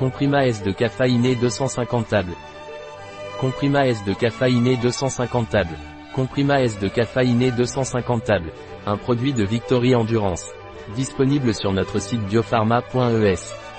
Comprima S de caféiné 250 tables. Comprima S de caféiné 250 tables. Comprima S de caféiné 250 tables. Un produit de Victory Endurance. Disponible sur notre site biopharma.es.